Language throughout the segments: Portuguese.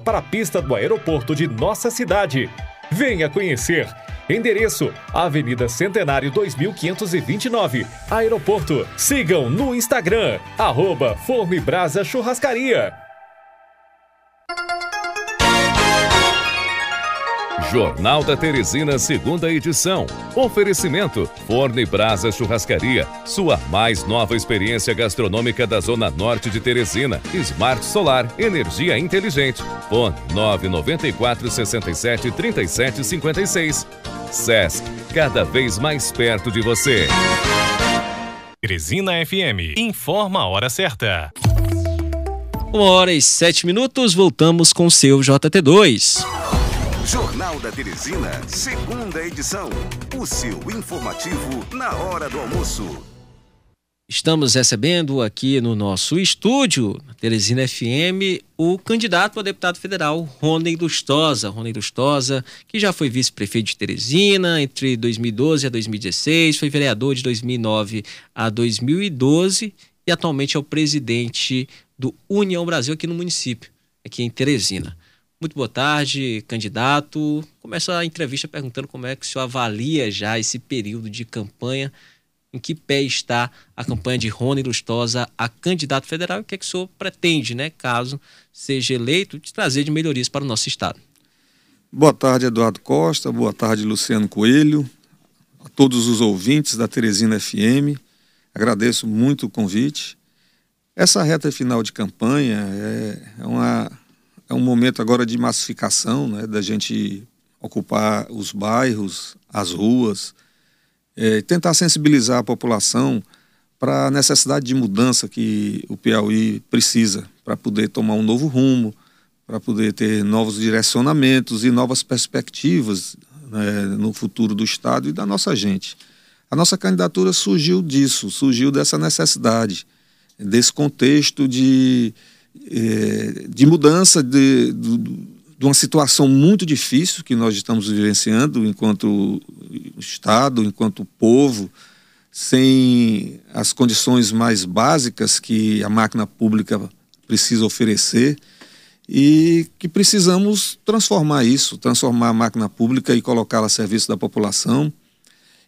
para a pista do aeroporto de nossa cidade. Venha conhecer. Endereço: Avenida Centenário 2529, Aeroporto. Sigam no Instagram, arroba Churrascaria. Jornal da Teresina, segunda edição. Oferecimento: Forne Brasa Churrascaria. Sua mais nova experiência gastronômica da Zona Norte de Teresina. Smart Solar, energia inteligente. Fone 994 67 37 56. SESC, cada vez mais perto de você. Teresina FM, informa a hora certa. Uma hora e sete minutos, voltamos com o seu JT2. Jornal da Teresina, segunda edição. O seu informativo na hora do almoço. Estamos recebendo aqui no nosso estúdio, na Teresina FM, o candidato a deputado federal, Rony Lustosa. Rony Lustosa, que já foi vice-prefeito de Teresina entre 2012 a 2016, foi vereador de 2009 a 2012 e atualmente é o presidente do União Brasil aqui no município, aqui em Teresina. Muito boa tarde, candidato. Começo a entrevista perguntando como é que o senhor avalia já esse período de campanha, em que pé está a campanha de Rony Lustosa a candidato federal e o que, é que o senhor pretende, né, caso seja eleito, de trazer de melhorias para o nosso estado. Boa tarde, Eduardo Costa. Boa tarde, Luciano Coelho. A todos os ouvintes da Teresina FM. Agradeço muito o convite. Essa reta final de campanha é, é uma é um momento agora de massificação, né, da gente ocupar os bairros, as ruas, é, tentar sensibilizar a população para a necessidade de mudança que o Piauí precisa para poder tomar um novo rumo, para poder ter novos direcionamentos e novas perspectivas né, no futuro do Estado e da nossa gente. A nossa candidatura surgiu disso, surgiu dessa necessidade, desse contexto de de mudança de, de, de, uma situação muito difícil que nós estamos vivenciando enquanto Estado, enquanto povo, sem as condições mais básicas que a máquina pública precisa oferecer e que precisamos transformar isso, transformar a máquina pública e colocá-la a serviço da população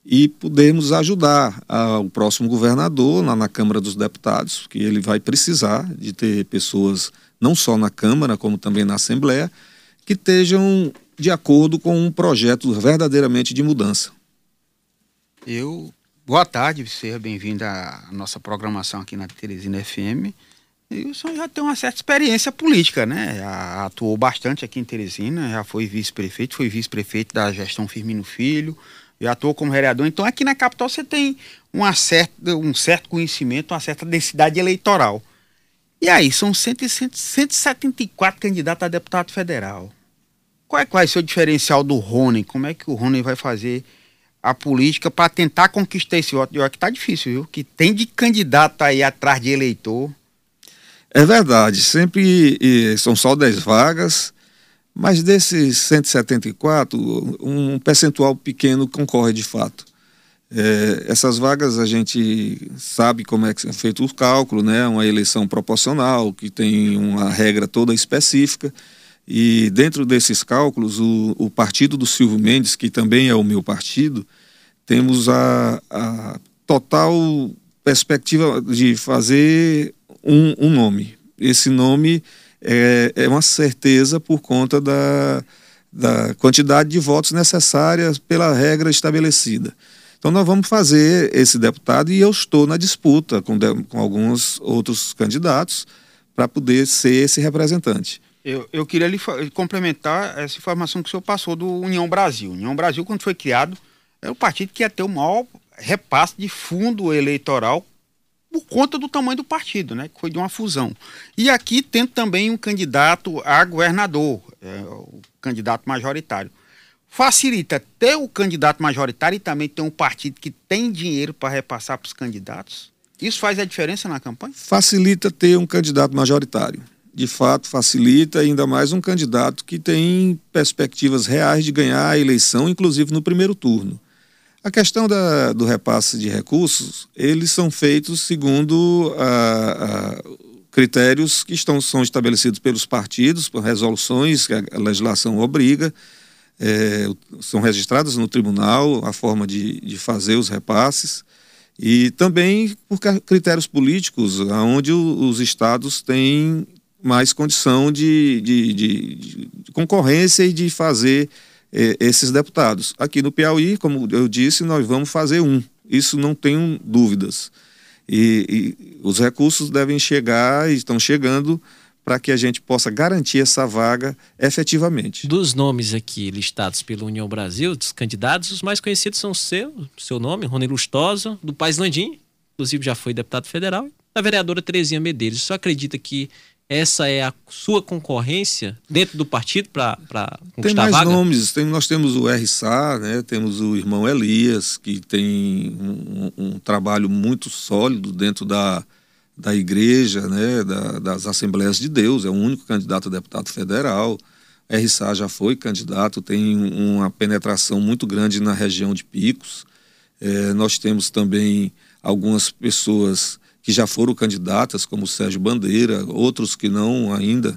e podermos ajudar a, o próximo governador lá na Câmara dos Deputados, que ele vai precisar de ter pessoas não só na Câmara, como também na Assembleia, que estejam de acordo com um projeto verdadeiramente de mudança. Eu, boa tarde, seja bem-vindo à nossa programação aqui na Teresina FM. O senhor já tem uma certa experiência política, né? Já atuou bastante aqui em Teresina, já foi vice-prefeito, foi vice-prefeito da gestão Firmino Filho, já atuou como vereador. Então aqui na capital você tem uma certa, um certo conhecimento, uma certa densidade eleitoral. E aí, são 100, 174 candidatos a deputado federal. Qual é, qual é o seu diferencial do Rony? Como é que o Rony vai fazer a política para tentar conquistar esse voto? Eu acho que tá difícil, viu? Que tem de candidato aí atrás de eleitor. É verdade, sempre são só 10 vagas mas desses 174, um percentual pequeno concorre de fato. É, essas vagas a gente sabe como é é feito o cálculo, né? Uma eleição proporcional que tem uma regra toda específica. E dentro desses cálculos, o, o partido do Silvio Mendes, que também é o meu partido, temos a, a total perspectiva de fazer um, um nome. Esse nome é, é uma certeza por conta da, da quantidade de votos necessárias pela regra estabelecida. Então nós vamos fazer esse deputado e eu estou na disputa com, de, com alguns outros candidatos para poder ser esse representante. Eu, eu queria lhe complementar essa informação que o senhor passou do União Brasil. União Brasil, quando foi criado, é o partido que ia ter o maior repasse de fundo eleitoral por conta do tamanho do partido, né, que foi de uma fusão. E aqui tem também um candidato a governador, é, o candidato majoritário. Facilita ter o candidato majoritário e também ter um partido que tem dinheiro para repassar para os candidatos? Isso faz a diferença na campanha? Facilita ter um candidato majoritário. De fato, facilita ainda mais um candidato que tem perspectivas reais de ganhar a eleição, inclusive no primeiro turno. A questão da, do repasse de recursos, eles são feitos segundo a, a, critérios que estão, são estabelecidos pelos partidos, por resoluções que a legislação obriga, é, são registradas no tribunal a forma de, de fazer os repasses. E também por critérios políticos, onde os estados têm mais condição de, de, de, concorrência e de fazer esses deputados. Aqui no Piauí, como eu disse, nós vamos fazer um. Isso não tenho dúvidas. E, e os recursos devem chegar e estão chegando para que a gente possa garantir essa vaga efetivamente. Dos nomes aqui listados pela União Brasil, dos candidatos, os mais conhecidos são o seu, seu nome, Rony Lustosa, do País Landim, inclusive já foi deputado federal, da vereadora Terezinha Medeiros. Você acredita que essa é a sua concorrência dentro do partido para conquistar Tem mais vaga? nomes, tem, nós temos o RSA, né, temos o irmão Elias, que tem um, um trabalho muito sólido dentro da, da igreja, né, da, das Assembleias de Deus, é o único candidato a deputado federal. RSA já foi candidato, tem uma penetração muito grande na região de Picos. É, nós temos também algumas pessoas que já foram candidatas, como Sérgio Bandeira, outros que não ainda,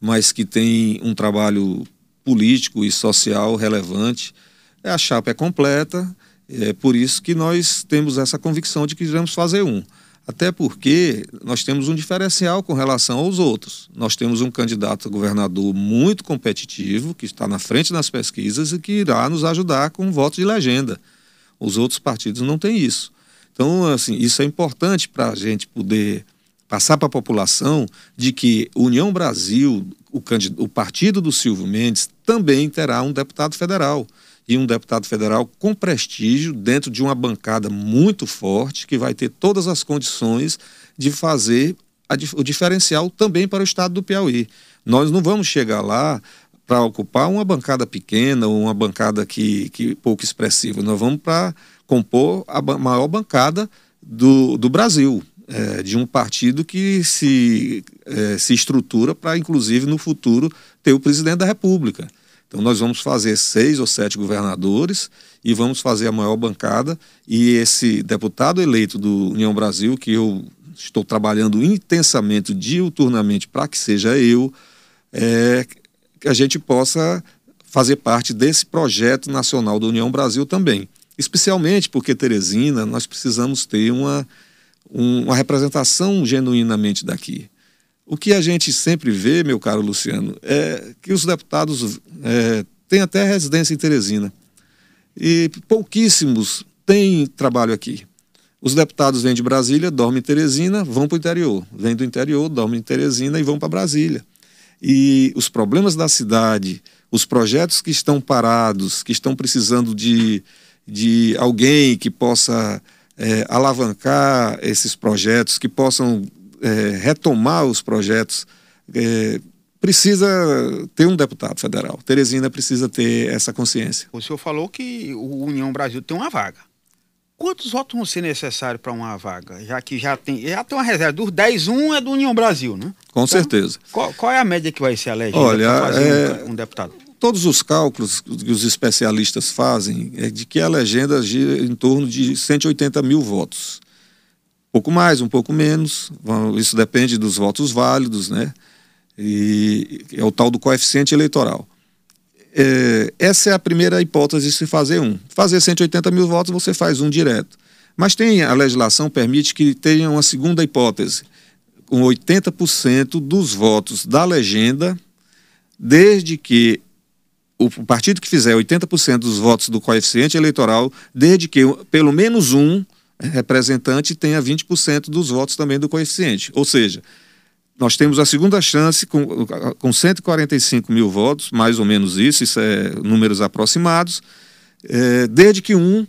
mas que têm um trabalho político e social relevante. É, a chapa é completa, é por isso que nós temos essa convicção de que iremos fazer um. Até porque nós temos um diferencial com relação aos outros. Nós temos um candidato a governador muito competitivo, que está na frente nas pesquisas e que irá nos ajudar com voto de legenda. Os outros partidos não têm isso. Então, assim, isso é importante para a gente poder passar para a população de que União Brasil, o, o partido do Silvio Mendes, também terá um deputado federal. E um deputado federal com prestígio, dentro de uma bancada muito forte, que vai ter todas as condições de fazer a, o diferencial também para o estado do Piauí. Nós não vamos chegar lá para ocupar uma bancada pequena ou uma bancada que, que pouco expressiva. Nós vamos para compor a maior bancada do, do Brasil, é, de um partido que se, é, se estrutura para, inclusive, no futuro, ter o presidente da República. Então, nós vamos fazer seis ou sete governadores e vamos fazer a maior bancada. E esse deputado eleito do União Brasil, que eu estou trabalhando intensamente, diuturnamente, para que seja eu, é, que a gente possa fazer parte desse projeto nacional da União Brasil também. Especialmente porque Teresina, nós precisamos ter uma, uma representação genuinamente daqui. O que a gente sempre vê, meu caro Luciano, é que os deputados é, têm até residência em Teresina. E pouquíssimos têm trabalho aqui. Os deputados vêm de Brasília, dormem em Teresina, vão para o interior. Vêm do interior, dormem em Teresina e vão para Brasília e os problemas da cidade, os projetos que estão parados, que estão precisando de, de alguém que possa é, alavancar esses projetos, que possam é, retomar os projetos, é, precisa ter um deputado federal. Teresina precisa ter essa consciência. O senhor falou que o União Brasil tem uma vaga. Quantos votos vão ser necessários para uma vaga? Já que já tem, já tem uma reserva. Dos 10, 1 é do União Brasil, né? Com então, certeza. Qual, qual, é a média que vai ser a legenda Olha, para fazer é, um, um, deputado? Todos os cálculos que os especialistas fazem é de que a legenda gira em torno de 180 mil votos. Pouco mais, um pouco menos. Isso depende dos votos válidos, né? E é o tal do coeficiente eleitoral. É, essa é a primeira hipótese de se fazer um. Fazer 180 mil votos, você faz um direto. Mas tem a legislação permite que tenha uma segunda hipótese, com 80% dos votos da legenda, desde que o partido que fizer 80% dos votos do coeficiente eleitoral, desde que pelo menos um representante tenha 20% dos votos também do coeficiente. Ou seja, nós temos a segunda chance com, com 145 mil votos, mais ou menos isso, isso é números aproximados, é, desde que um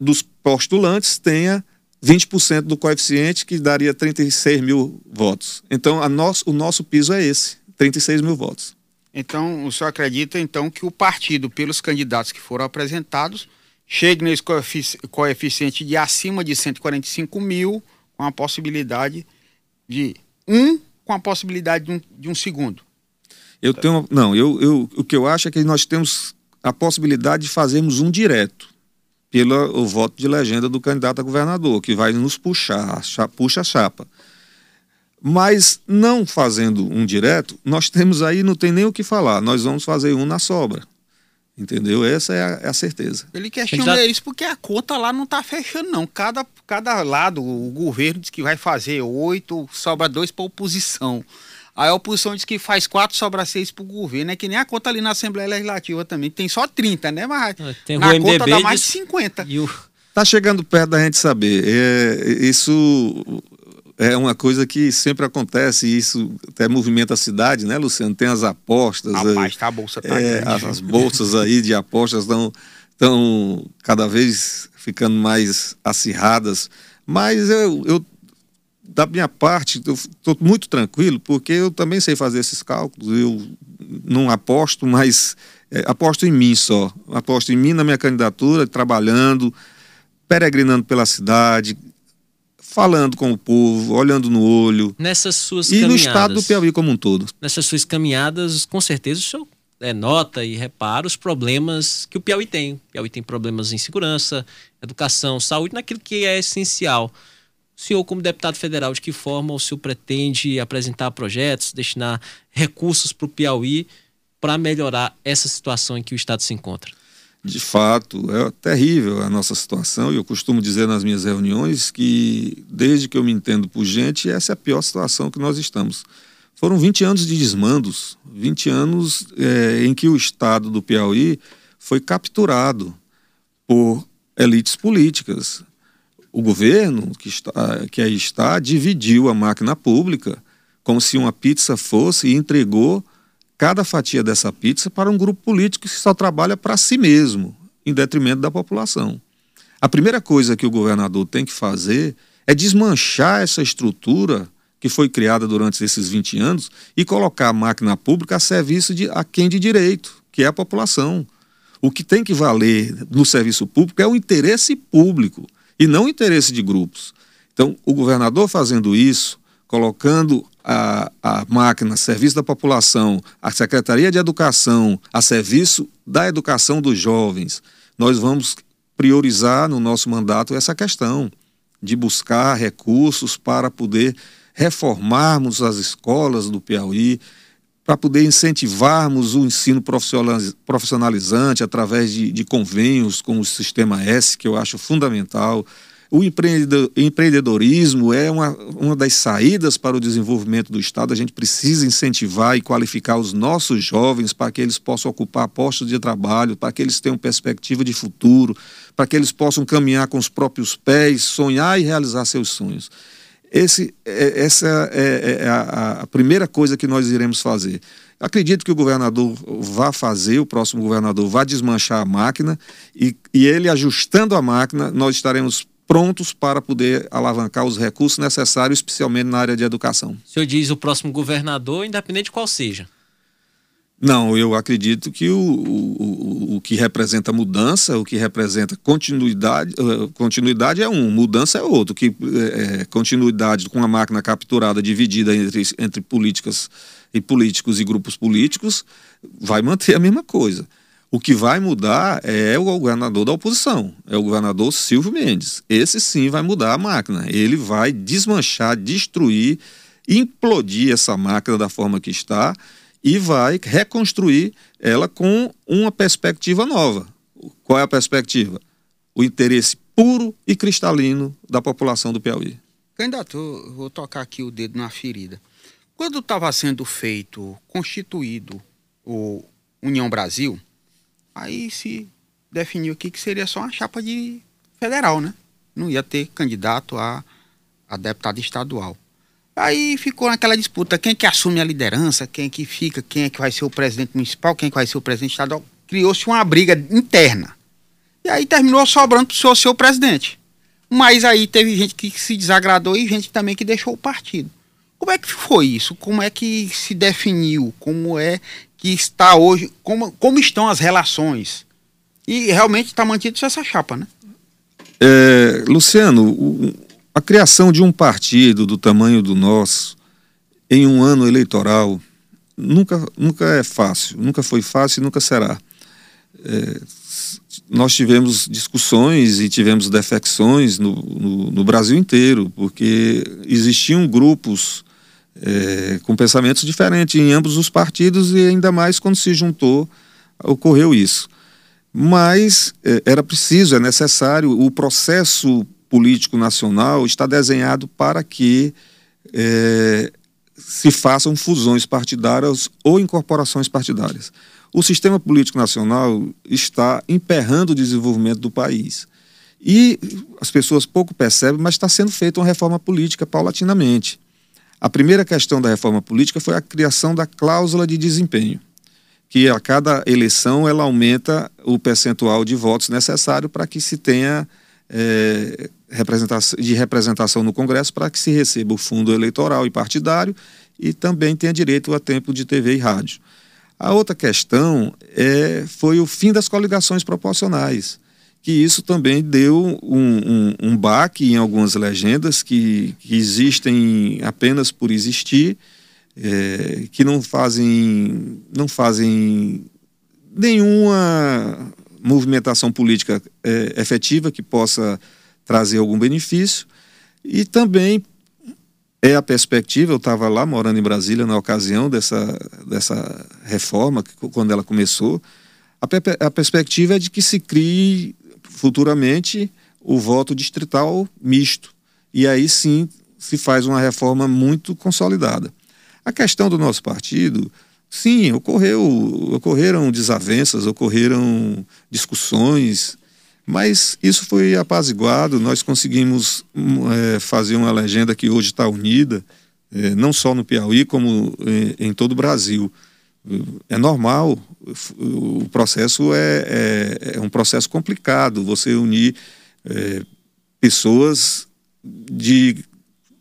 dos postulantes tenha 20% do coeficiente, que daria 36 mil votos. Então, nosso, o nosso piso é esse, 36 mil votos. Então, o senhor acredita, então, que o partido, pelos candidatos que foram apresentados, chegue nesse coeficiente de acima de 145 mil, com a possibilidade de um com a possibilidade de um, de um segundo. Eu tenho. Não, eu, eu, o que eu acho é que nós temos a possibilidade de fazermos um direto pelo voto de legenda do candidato a governador, que vai nos puxar, puxa a chapa. Mas não fazendo um direto, nós temos aí, não tem nem o que falar, nós vamos fazer um na sobra. Entendeu? Essa é a, é a certeza. Ele questiona já... isso porque a conta lá não está fechando, não. Cada, cada lado, o governo diz que vai fazer oito, sobra dois para oposição. Aí a oposição diz que faz quatro, sobra seis para o governo. É que nem a conta ali na Assembleia Legislativa também. Tem só 30, né? Mas é, Tem na conta dá mais de 50. E o... Tá chegando perto da gente saber. É, isso é uma coisa que sempre acontece, e isso até movimenta a cidade, né, Luciano? Tem as apostas. Rapaz, tá, a bolsa tá é, grande. As bolsas aí de apostas estão, estão cada vez ficando mais acirradas. Mas eu, eu da minha parte, estou muito tranquilo, porque eu também sei fazer esses cálculos. Eu não aposto, mas é, aposto em mim só. Aposto em mim, na minha candidatura, trabalhando, peregrinando pela cidade, falando com o povo, olhando no olho. Nessas suas e caminhadas. no estado do Piauí como um todo. Nessas suas caminhadas, com certeza o senhor é, nota e repara os problemas que o Piauí tem. O Piauí tem problemas em segurança, educação, saúde, naquilo que é essencial. O senhor, como deputado federal, de que forma o senhor pretende apresentar projetos, destinar recursos para o Piauí para melhorar essa situação em que o Estado se encontra? De fato, é terrível a nossa situação. E eu costumo dizer nas minhas reuniões que, desde que eu me entendo por gente, essa é a pior situação que nós estamos. Foram 20 anos de desmandos, 20 anos é, em que o Estado do Piauí foi capturado por elites políticas. O governo que, está, que aí está dividiu a máquina pública como se uma pizza fosse e entregou cada fatia dessa pizza para um grupo político que só trabalha para si mesmo, em detrimento da população. A primeira coisa que o governador tem que fazer é desmanchar essa estrutura que foi criada durante esses 20 anos e colocar a máquina pública a serviço de a quem de direito, que é a população. O que tem que valer no serviço público é o interesse público e não o interesse de grupos. Então, o governador fazendo isso, colocando a, a máquina serviço da população, a Secretaria de Educação a serviço da educação dos jovens, nós vamos priorizar no nosso mandato essa questão de buscar recursos para poder reformarmos as escolas do Piauí, para poder incentivarmos o ensino profissionalizante através de, de convênios com o Sistema S, que eu acho fundamental, o empreendedorismo é uma, uma das saídas para o desenvolvimento do Estado. A gente precisa incentivar e qualificar os nossos jovens para que eles possam ocupar postos de trabalho, para que eles tenham perspectiva de futuro, para que eles possam caminhar com os próprios pés, sonhar e realizar seus sonhos. Esse, é, essa é, é a, a primeira coisa que nós iremos fazer. Acredito que o governador vá fazer, o próximo governador vá desmanchar a máquina e, e ele ajustando a máquina, nós estaremos prontos para poder alavancar os recursos necessários, especialmente na área de educação. O senhor diz o próximo governador, independente de qual seja. Não, eu acredito que o, o, o que representa mudança, o que representa continuidade, uh, continuidade é um, mudança é outro. Que é, continuidade com a máquina capturada, dividida entre, entre políticas e políticos e grupos políticos, vai manter a mesma coisa. O que vai mudar é o governador da oposição, é o governador Silvio Mendes. Esse sim vai mudar a máquina. Ele vai desmanchar, destruir, implodir essa máquina da forma que está e vai reconstruir ela com uma perspectiva nova. Qual é a perspectiva? O interesse puro e cristalino da população do Piauí. Candidato, vou tocar aqui o dedo na ferida. Quando estava sendo feito, constituído o União Brasil, Aí se definiu aqui que seria só uma chapa de federal, né? Não ia ter candidato a, a deputado estadual. Aí ficou naquela disputa, quem é que assume a liderança, quem é que fica, quem é que vai ser o presidente municipal, quem é que vai ser o presidente estadual. Criou-se uma briga interna. E aí terminou sobrando o seu, seu presidente. Mas aí teve gente que se desagradou e gente também que deixou o partido. Como é que foi isso? Como é que se definiu? Como é que está hoje, como, como estão as relações. E realmente está mantido essa chapa, né? É, Luciano, o, a criação de um partido do tamanho do nosso em um ano eleitoral nunca, nunca é fácil, nunca foi fácil e nunca será. É, nós tivemos discussões e tivemos defecções no, no, no, Brasil inteiro, porque existiam grupos é, com pensamentos diferentes em ambos os partidos e ainda mais quando se juntou, ocorreu isso. Mas é, era preciso, é necessário, o processo político nacional está desenhado para que é, se façam fusões partidárias ou incorporações partidárias. O sistema político nacional está emperrando o desenvolvimento do país. E as pessoas pouco percebem, mas está sendo feita uma reforma política paulatinamente. A primeira questão da reforma política foi a criação da cláusula de desempenho, que a cada eleição ela aumenta o percentual de votos necessário para que se tenha é, representação, de representação no Congresso para que se receba o fundo eleitoral e partidário e também tenha direito a tempo de TV e rádio. A outra questão é, foi o fim das coligações proporcionais, que isso também deu um, um, um baque em algumas legendas que, que existem apenas por existir, é, que não fazem, não fazem nenhuma movimentação política é, efetiva que possa trazer algum benefício. E também é a perspectiva, eu estava lá morando em Brasília na ocasião dessa, dessa reforma, quando ela começou, a, a perspectiva é de que se crie futuramente o voto distrital misto. E aí sim se faz uma reforma muito consolidada. A questão do nosso partido, sim, ocorreu, ocorreram desavenças, ocorreram discussões, mas isso foi apaziguado, nós conseguimos é, fazer uma legenda que hoje está unida, é, não só no Piauí, como em, em, todo o Brasil. É normal, o processo é, é, é um processo complicado, você unir é, pessoas de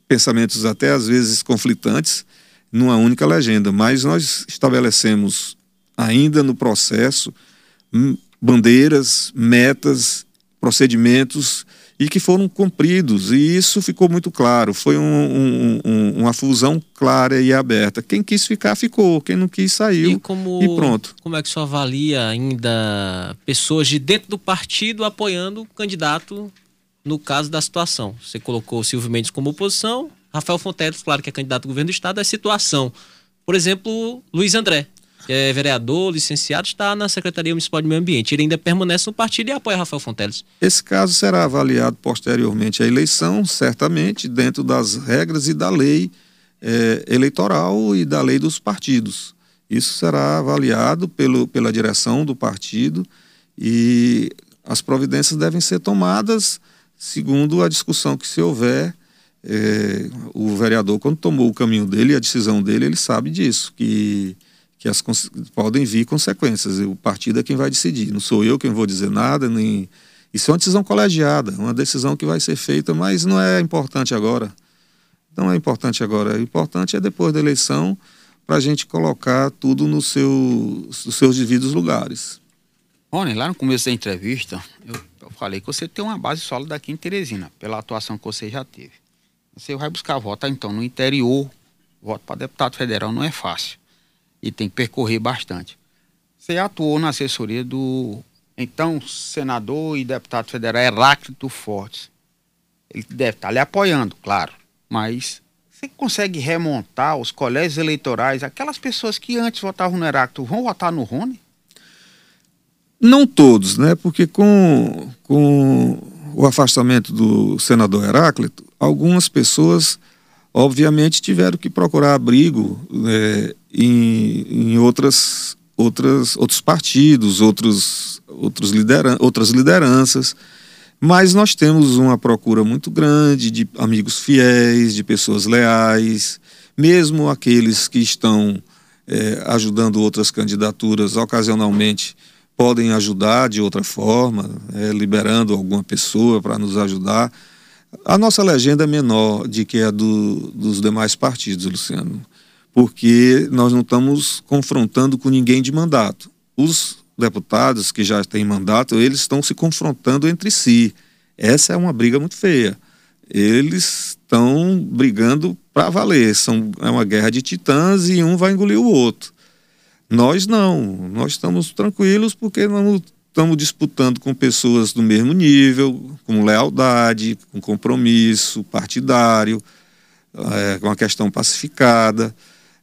pensamentos até às vezes conflitantes numa única legenda, mas nós estabelecemos ainda no processo hum, bandeiras, metas, procedimentos e que foram cumpridos. E isso ficou muito claro. Foi um, um, um, uma fusão clara e aberta. Quem quis ficar, ficou. Quem não quis, saiu. E, como, e pronto. Como é que o senhor avalia ainda pessoas de dentro do partido apoiando o candidato no caso da situação? Você colocou o Silvio Mendes como oposição, Rafael Fonteles, claro que é candidato ao governo do Estado, é situação. Por exemplo, Luiz André, é vereador, licenciado, está na Secretaria Municipal de Meio Ambiente. Ele ainda permanece no partido e apoia Rafael Fonteles. Esse caso será avaliado posteriormente à eleição, certamente, dentro das regras e da lei é, eleitoral e da lei dos partidos. Isso será avaliado pelo, pela direção do partido e as providências devem ser tomadas segundo a discussão que se houver. É, o vereador, quando tomou o caminho dele, a decisão dele, ele sabe disso, que que as podem vir consequências. O partido é quem vai decidir. Não sou eu quem vou dizer nada, nem isso é uma decisão colegiada, uma decisão que vai ser feita, mas não é importante agora. Não é importante agora. O importante é depois da eleição para a gente colocar tudo no seu, nos seus devidos lugares. Rony, lá no começo da entrevista, eu, eu falei que você tem uma base sólida aqui em Teresina, pela atuação que você já teve. Você vai buscar voto, então, no interior, voto para deputado federal não é fácil e tem que percorrer bastante. Você atuou na assessoria do então senador e deputado federal Heráclito Fortes. Ele deve estar lhe apoiando, claro, mas você consegue remontar os colégios eleitorais, aquelas pessoas que antes votavam no Heráclito vão votar no Rony? Não todos, né? Porque com, com o afastamento do senador Heráclito, algumas pessoas obviamente tiveram que procurar abrigo é, em, em outras, outras, outros partidos, outros, outros lideran outras lideranças. Mas nós temos uma procura muito grande de amigos fiéis, de pessoas leais, mesmo aqueles que estão é, ajudando outras candidaturas ocasionalmente podem ajudar de outra forma, é, liberando alguma pessoa para nos ajudar. A nossa legenda é menor de que a do, dos demais partidos, Luciano, porque nós não estamos confrontando com ninguém de mandato. Os deputados que já têm mandato, eles estão se confrontando entre si. Essa é uma briga muito feia. Eles estão brigando para valer. São, é uma guerra de titãs e um vai engolir o outro. Nós não. Nós estamos tranquilos porque não estamos disputando com pessoas do mesmo nível, com lealdade, com compromisso partidário. é uma questão pacificada.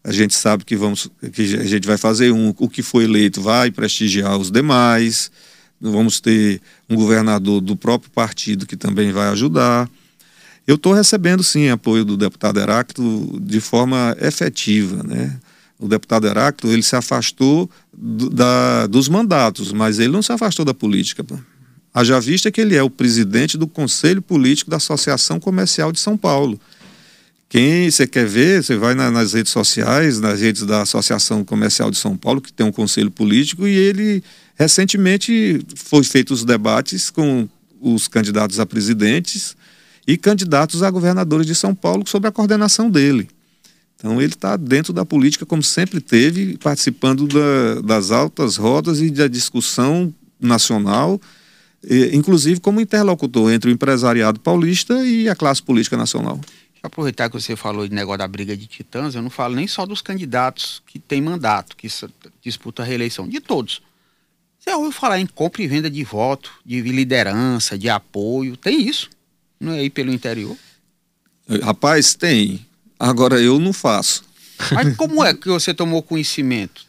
A gente sabe que vamos que a gente vai fazer um, o que foi eleito vai prestigiar os demais. Vamos ter um governador do próprio partido que também vai ajudar. Eu estou recebendo sim apoio do deputado Heráclito de forma efetiva, né? O deputado Heráclito ele se afastou do, da, dos mandatos, mas ele não se afastou da política. Haja vista que ele é o presidente do Conselho Político da Associação Comercial de São Paulo. Quem você quer ver, você vai na, nas redes sociais, nas redes da Associação Comercial de São Paulo, que tem um conselho político, e ele recentemente foi feito os debates com os candidatos a presidentes e candidatos a governadores de São Paulo sobre a coordenação dele. Então ele está dentro da política como sempre teve, participando da, das altas rodas e da discussão nacional, inclusive como interlocutor entre o empresariado paulista e a classe política nacional aproveitar que você falou de negócio da briga de titãs, eu não falo nem só dos candidatos que têm mandato, que disputam a reeleição, de todos. Você ouviu falar em compra e venda de voto, de liderança, de apoio, tem isso? Não é aí pelo interior? Rapaz, tem. Agora eu não faço. Mas como é que você tomou conhecimento?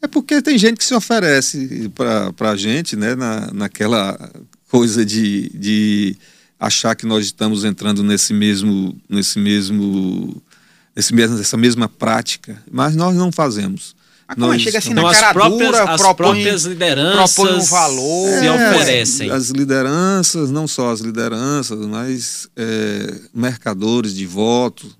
É porque tem gente que se oferece para a gente, né, na, naquela coisa de, de achar que nós estamos entrando nesse mesmo, nesse mesmo, nesse mesmo, nessa mesma prática, mas nós não fazemos. Mas como é? nós, chega assim então, na cara próprias, dura, as propõe, próprias lideranças propõe um valor, se é, oferecem. As lideranças, não só as lideranças, mas é, mercadores de voto,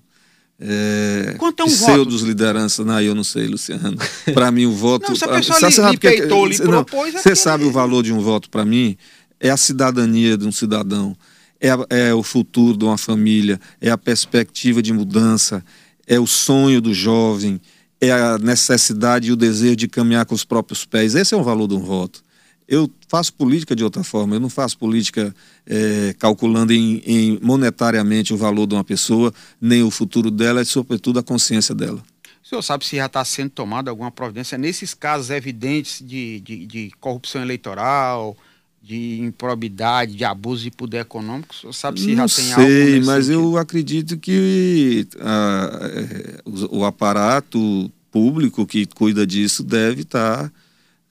é, Quanto é um pseudos lideranças, não, eu não sei, Luciano. Para mim, o voto. Não, se a pessoa lhe, lhe peitou, lhe propôs, Você sabe o valor de um voto para mim? É a cidadania de um cidadão é, é o futuro de uma família, é a perspectiva de mudança, é o sonho do jovem, é a necessidade e o desejo de caminhar com os próprios pés. Esse é o valor de um voto. Eu faço política de outra forma, eu não faço política é, calculando em, em, monetariamente o valor de uma pessoa, nem o futuro dela e, sobretudo, a consciência dela. O senhor sabe se já está sendo tomada alguma providência nesses casos evidentes de, de, de corrupção eleitoral, de improbidade, de abuso de poder econômico? Você sabe se Não já tem sei, algo Sei, mas sentido? eu acredito que uh, o, o, aparato público que cuida disso deve estar tá,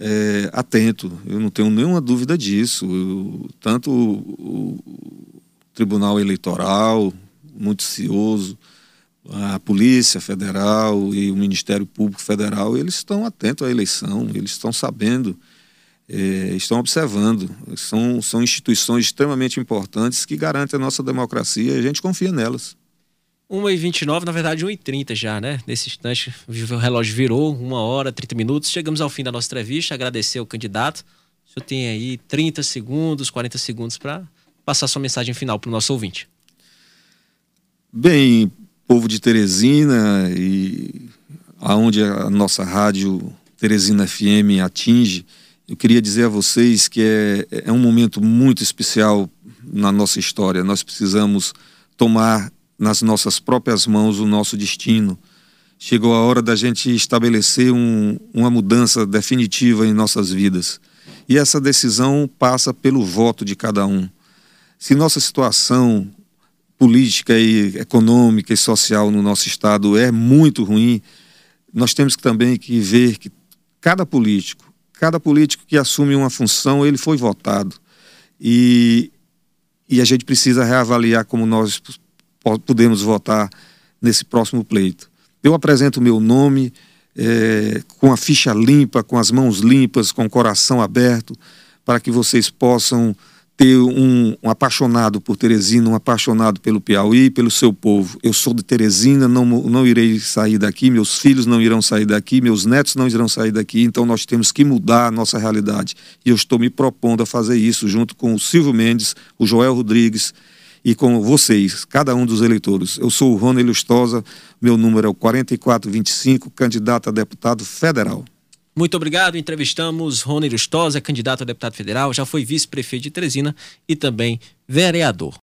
é, atento. Eu não tenho nenhuma dúvida disso. Eu, tanto o, o, Tribunal Eleitoral, muito cioso, a Polícia Federal e o Ministério Público Federal, eles estão atentos à eleição, eles estão sabendo é, estão observando. São, são instituições extremamente importantes que garantem a nossa democracia e a gente confia nelas. 1h29, na verdade 1h30 já, né? Nesse instante o relógio virou, uma hora, 30 minutos. Chegamos ao fim da nossa entrevista, agradecer ao candidato. O senhor tem aí 30 segundos, 40 segundos para passar sua mensagem final para o nosso ouvinte. Bem, povo de Teresina e aonde a nossa rádio Teresina FM atinge, eu queria dizer a vocês que é, é um momento muito especial na nossa história. Nós precisamos tomar nas nossas próprias mãos o nosso destino. Chegou a hora da gente estabelecer um, uma mudança definitiva em nossas vidas. E essa decisão passa pelo voto de cada um. Se nossa situação política e econômica e social no nosso estado é muito ruim, nós temos também que ver que cada político cada político que assume uma função, ele foi votado. E, e a gente precisa reavaliar como nós podemos votar nesse próximo pleito. Eu apresento o meu nome é, com a ficha limpa, com as mãos limpas, com o coração aberto, para que vocês possam ter um, um, apaixonado por Teresina, um apaixonado pelo Piauí, pelo seu povo. Eu sou de Teresina, não, não irei sair daqui, meus filhos não irão sair daqui, meus netos não irão sair daqui, então nós temos que mudar a nossa realidade. E eu estou me propondo a fazer isso junto com o Silvio Mendes, o Joel Rodrigues e com vocês, cada um dos eleitores. Eu sou o Rony Lustosa, meu número é o 4425, candidato a deputado federal. Muito obrigado. Entrevistamos Rony Lustosa, candidato a deputado federal, já foi vice-prefeito de Teresina e também vereador.